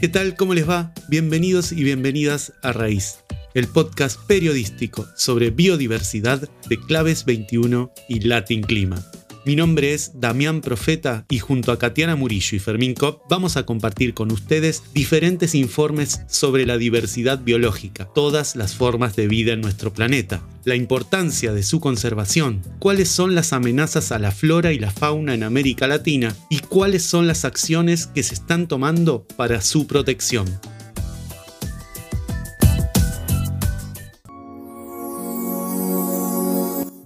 ¿Qué tal? ¿Cómo les va? Bienvenidos y bienvenidas a Raíz, el podcast periodístico sobre biodiversidad de Claves 21 y Latin Clima. Mi nombre es Damián Profeta y junto a Katiana Murillo y Fermín Kopp vamos a compartir con ustedes diferentes informes sobre la diversidad biológica, todas las formas de vida en nuestro planeta, la importancia de su conservación, cuáles son las amenazas a la flora y la fauna en América Latina y cuáles son las acciones que se están tomando para su protección.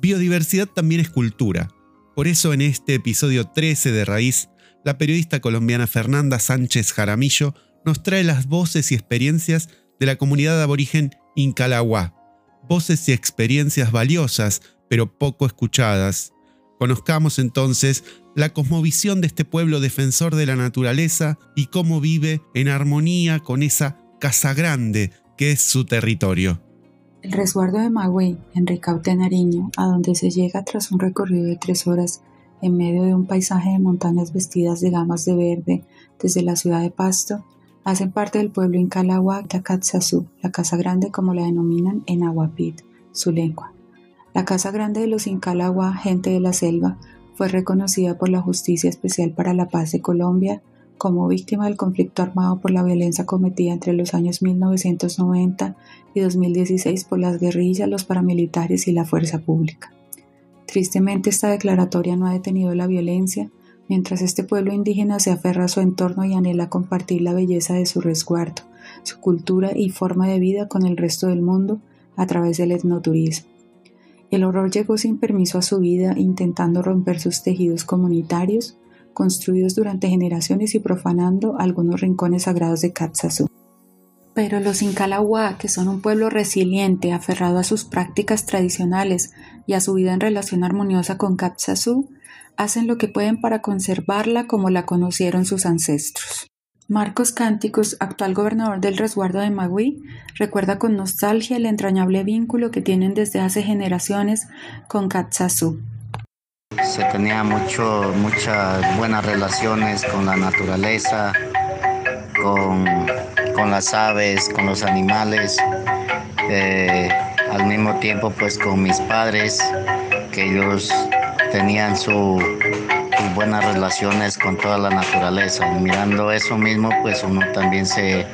Biodiversidad también es cultura por eso en este episodio 13 de Raíz, la periodista colombiana Fernanda Sánchez Jaramillo nos trae las voces y experiencias de la comunidad aborigen Incalagua. Voces y experiencias valiosas, pero poco escuchadas. Conozcamos entonces la cosmovisión de este pueblo defensor de la naturaleza y cómo vive en armonía con esa casa grande que es su territorio. El resguardo de Magüey, en Ricaute, Nariño, a donde se llega tras un recorrido de tres horas en medio de un paisaje de montañas vestidas de gamas de verde desde la ciudad de Pasto, hacen parte del pueblo Incalagua Takatsasú, la Casa Grande como la denominan en Aguapit, su lengua. La Casa Grande de los Incalagua, gente de la selva, fue reconocida por la Justicia Especial para la Paz de Colombia como víctima del conflicto armado por la violencia cometida entre los años 1990 y 2016 por las guerrillas, los paramilitares y la fuerza pública. Tristemente esta declaratoria no ha detenido la violencia, mientras este pueblo indígena se aferra a su entorno y anhela compartir la belleza de su resguardo, su cultura y forma de vida con el resto del mundo a través del etnoturismo. El horror llegó sin permiso a su vida intentando romper sus tejidos comunitarios, construidos durante generaciones y profanando algunos rincones sagrados de Katsasú. Pero los Incalahua, que son un pueblo resiliente, aferrado a sus prácticas tradicionales y a su vida en relación armoniosa con Katsasú, hacen lo que pueden para conservarla como la conocieron sus ancestros. Marcos Cánticos, actual gobernador del resguardo de Magui, recuerda con nostalgia el entrañable vínculo que tienen desde hace generaciones con Katsasú. Se tenía mucho, muchas buenas relaciones con la naturaleza, con, las aves, con los animales. Eh, al mismo tiempo pues con mis padres, que ellos tenían sus buenas relaciones con toda la naturaleza. Y mirando eso mismo pues uno también se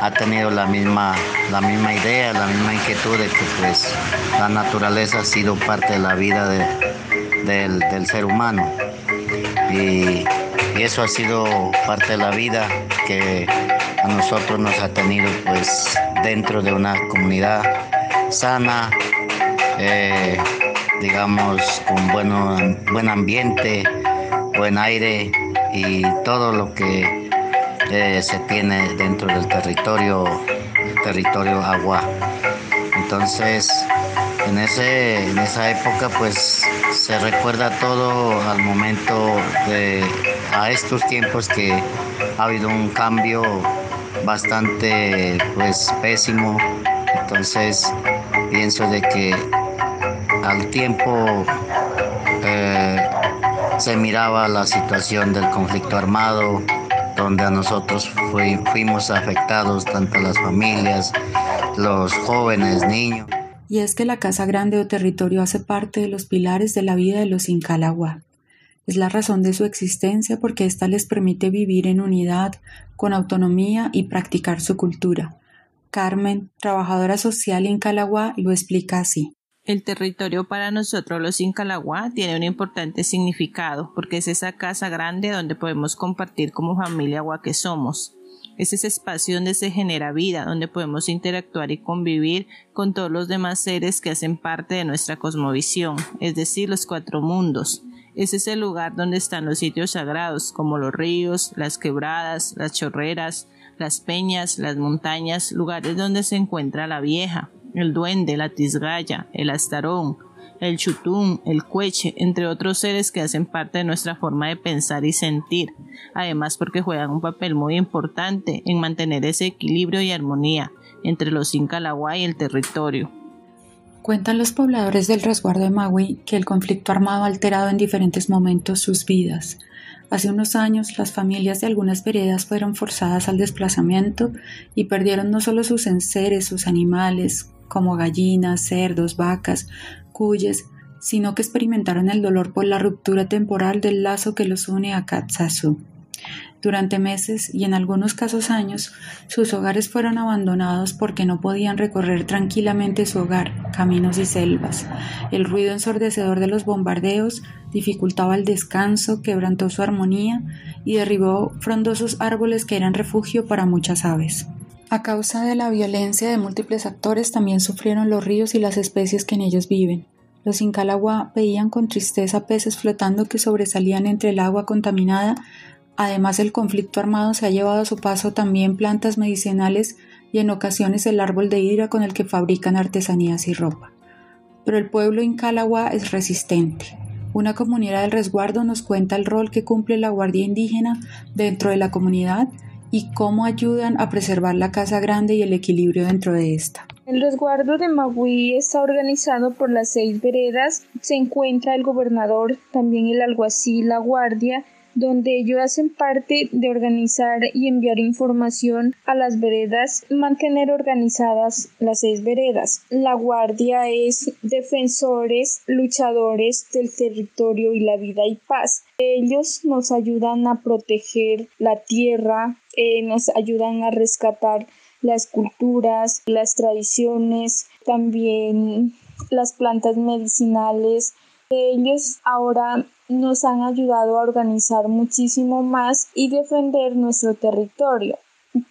ha tenido la misma, la misma idea, la misma inquietud de que pues la naturaleza ha sido parte de la vida de, del, ser humano. Y, eso ha sido parte de la vida que a nosotros nos ha tenido pues dentro de una comunidad sana, eh, digamos con bueno, buen ambiente, buen aire y todo lo que eh, se tiene dentro del territorio, territorio agua. Entonces, en, ese, en esa época pues se recuerda todo al momento de a estos tiempos que ha habido un cambio bastante pues pésimo. Entonces pienso de que al tiempo eh, se miraba la situación del conflicto armado donde a nosotros fuimos afectados tanto las familias los jóvenes niños y es que la casa grande o territorio hace parte de los pilares de la vida de los Incalagua. Es la razón de su existencia porque ésta les permite vivir en unidad, con autonomía y practicar su cultura. Carmen, trabajadora social Incalagua, lo explica así. El territorio para nosotros los Incalagua tiene un importante significado porque es esa casa grande donde podemos compartir como familia agua que somos. Es ese espacio donde se genera vida, donde podemos interactuar y convivir con todos los demás seres que hacen parte de nuestra cosmovisión, es decir, los cuatro mundos. Es ese lugar donde están los sitios sagrados, como los ríos, las quebradas, las chorreras, las peñas, las montañas, lugares donde se encuentra la vieja, el duende, la tisgaya, el astarón, el chutún, el cueche, entre otros seres que hacen parte de nuestra forma de pensar y sentir, además porque juegan un papel muy importante en mantener ese equilibrio y armonía entre los Incalagua y el territorio. Cuentan los pobladores del resguardo de Magui que el conflicto armado ha alterado en diferentes momentos sus vidas. Hace unos años las familias de algunas veredas fueron forzadas al desplazamiento y perdieron no solo sus enseres, sus animales, como gallinas, cerdos, vacas, sino que experimentaron el dolor por la ruptura temporal del lazo que los une a Katsasu. Durante meses y en algunos casos años, sus hogares fueron abandonados porque no podían recorrer tranquilamente su hogar, caminos y selvas. El ruido ensordecedor de los bombardeos dificultaba el descanso, quebrantó su armonía y derribó frondosos árboles que eran refugio para muchas aves. A causa de la violencia de múltiples actores también sufrieron los ríos y las especies que en ellos viven. Los Incalagua veían con tristeza peces flotando que sobresalían entre el agua contaminada Además, el conflicto armado se ha llevado a su paso también plantas medicinales y en ocasiones el árbol de hidra con el que fabrican artesanías y ropa. Pero el pueblo incalagua es resistente. Una comunidad del resguardo nos cuenta el rol que cumple la guardia indígena dentro de la comunidad y cómo ayudan a preservar la casa grande y el equilibrio dentro de esta. El resguardo de Magui está organizado por las seis veredas. Se encuentra el gobernador, también el alguacil, la guardia, donde ellos hacen parte de organizar y enviar información a las veredas, mantener organizadas las seis veredas. La guardia es defensores, luchadores del territorio y la vida y paz. Ellos nos ayudan a proteger la tierra, eh, nos ayudan a rescatar las culturas, las tradiciones, también las plantas medicinales. Ellos ahora nos han ayudado a organizar muchísimo más y defender nuestro territorio.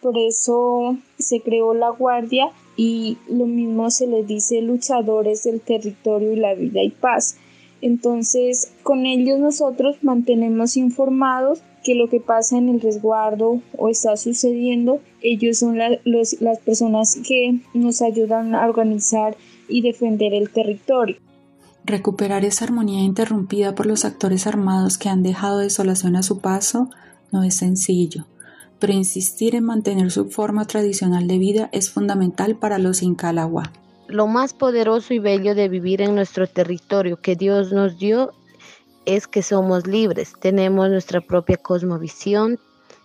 Por eso se creó la Guardia y lo mismo se les dice luchadores del territorio y la vida y paz. Entonces, con ellos nosotros mantenemos informados que lo que pasa en el resguardo o está sucediendo, ellos son las personas que nos ayudan a organizar y defender el territorio. Recuperar esa armonía interrumpida por los actores armados que han dejado desolación a su paso no es sencillo, pero insistir en mantener su forma tradicional de vida es fundamental para los Incalagua. Lo más poderoso y bello de vivir en nuestro territorio que Dios nos dio es que somos libres, tenemos nuestra propia cosmovisión,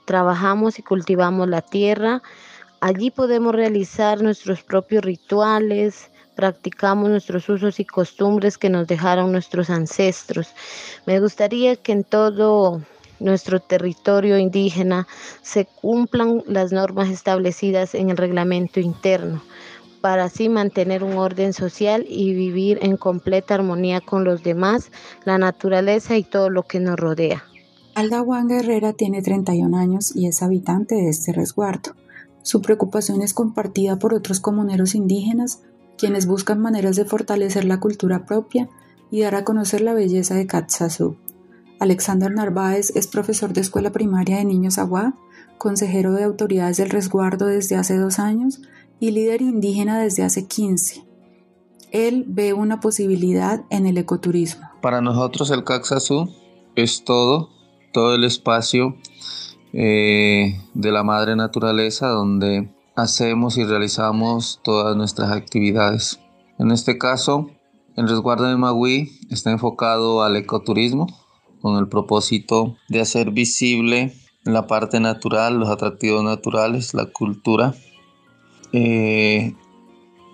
trabajamos y cultivamos la tierra, allí podemos realizar nuestros propios rituales, practicamos nuestros usos y costumbres que nos dejaron nuestros ancestros. Me gustaría que en todo nuestro territorio indígena se cumplan las normas establecidas en el reglamento interno para así mantener un orden social y vivir en completa armonía con los demás, la naturaleza y todo lo que nos rodea. Alda Juan Guerrera tiene 31 años y es habitante de este resguardo. Su preocupación es compartida por otros comuneros indígenas quienes buscan maneras de fortalecer la cultura propia y dar a conocer la belleza de Katsasu. Alexander Narváez es profesor de escuela primaria de niños Agua, consejero de autoridades del resguardo desde hace dos años y líder indígena desde hace 15. Él ve una posibilidad en el ecoturismo. Para nosotros el Katsasu es todo, todo el espacio eh, de la madre naturaleza donde hacemos y realizamos todas nuestras actividades. En este caso, el resguardo de Magui está enfocado al ecoturismo con el propósito de hacer visible la parte natural, los atractivos naturales, la cultura eh,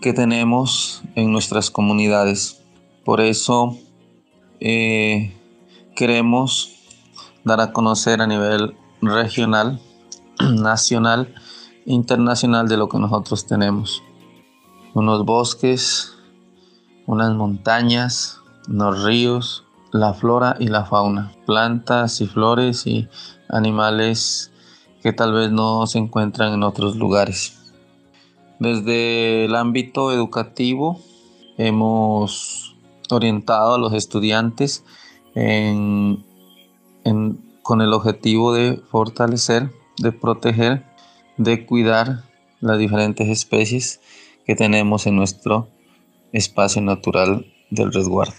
que tenemos en nuestras comunidades. Por eso eh, queremos dar a conocer a nivel regional, nacional, internacional de lo que nosotros tenemos. Unos bosques, unas montañas, unos ríos, la flora y la fauna, plantas y flores y animales que tal vez no se encuentran en otros lugares. Desde el ámbito educativo hemos orientado a los estudiantes con el objetivo de fortalecer, de proteger de cuidar las diferentes especies que tenemos en nuestro espacio natural del resguardo.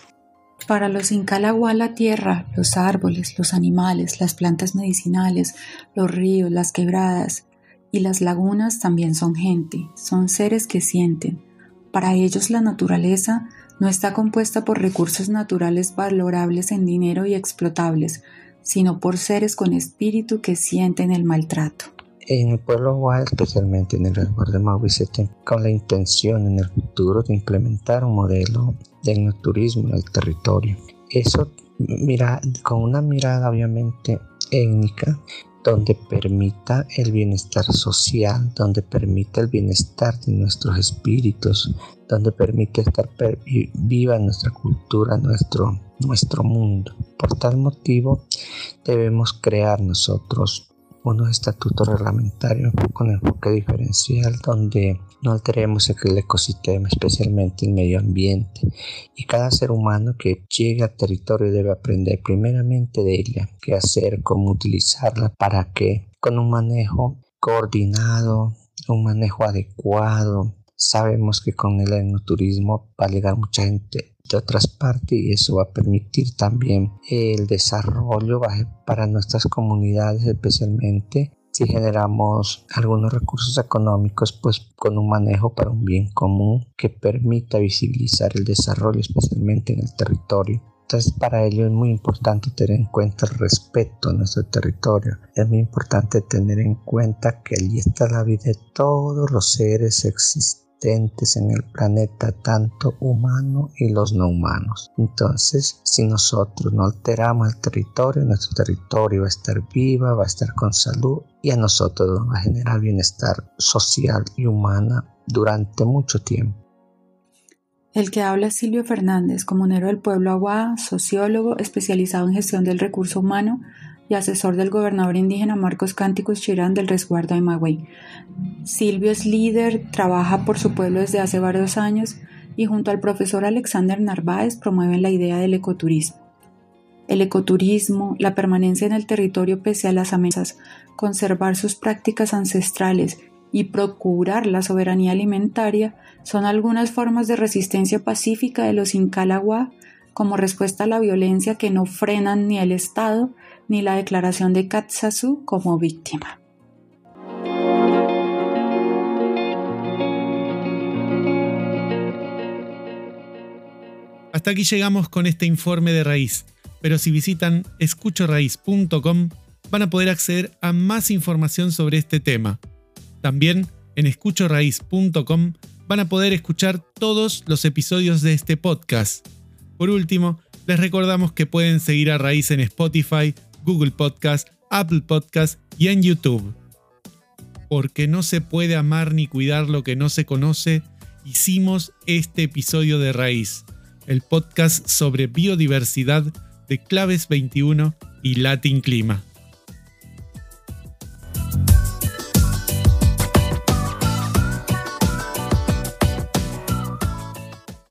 Para los Incalagua la tierra, los árboles, los animales, las plantas medicinales, los ríos, las quebradas y las lagunas también son gente, son seres que sienten. Para ellos la naturaleza no está compuesta por recursos naturales valorables en dinero y explotables, sino por seres con espíritu que sienten el maltrato. En el pueblo Guay, especialmente en el resguardo de Maui, con la intención en el futuro de implementar un modelo de turismo en el territorio. Eso mira, con una mirada obviamente étnica, donde permita el bienestar social, donde permita el bienestar de nuestros espíritus, donde permite estar viva nuestra cultura, nuestro, nuestro mundo. Por tal motivo debemos crear nosotros unos estatutos reglamentarios con enfoque diferencial donde no alteremos el ecosistema, especialmente el medio ambiente. Y cada ser humano que llegue al territorio debe aprender primeramente de ella, qué hacer, cómo utilizarla, para que con un manejo coordinado, un manejo adecuado, sabemos que con el enoturismo va a llegar mucha gente de otras partes y eso va a permitir también el desarrollo para nuestras comunidades especialmente si generamos algunos recursos económicos pues con un manejo para un bien común que permita visibilizar el desarrollo especialmente en el territorio entonces para ello es muy importante tener en cuenta el respeto a nuestro territorio. Es muy importante tener en cuenta que allí está la vida de todos los seres existentes en el planeta, tanto humano y los no humanos. Entonces, si nosotros no alteramos el territorio, nuestro territorio va a estar viva, va a estar con salud y a nosotros va a generar bienestar social y humana durante mucho tiempo. El que habla es Silvio Fernández, comunero del pueblo Agua, sociólogo especializado en gestión del recurso humano, y asesor del gobernador indígena Marcos Cánticos Chirán del resguardo de Magüey. Silvio es líder, trabaja por su pueblo desde hace varios años y junto al profesor Alexander Narváez promueven la idea del ecoturismo. El ecoturismo, la permanencia en el territorio pese a las amenazas, conservar sus prácticas ancestrales y procurar la soberanía alimentaria son algunas formas de resistencia pacífica de los Incalagua como respuesta a la violencia que no frenan ni el Estado ni la declaración de Katsasu como víctima. Hasta aquí llegamos con este informe de raíz, pero si visitan escuchoraíz.com van a poder acceder a más información sobre este tema. También en escuchoraíz.com van a poder escuchar todos los episodios de este podcast. Por último, les recordamos que pueden seguir a Raíz en Spotify, Google Podcast, Apple Podcast y en YouTube. Porque no se puede amar ni cuidar lo que no se conoce, hicimos este episodio de Raíz, el podcast sobre biodiversidad de Claves 21 y Latin Clima.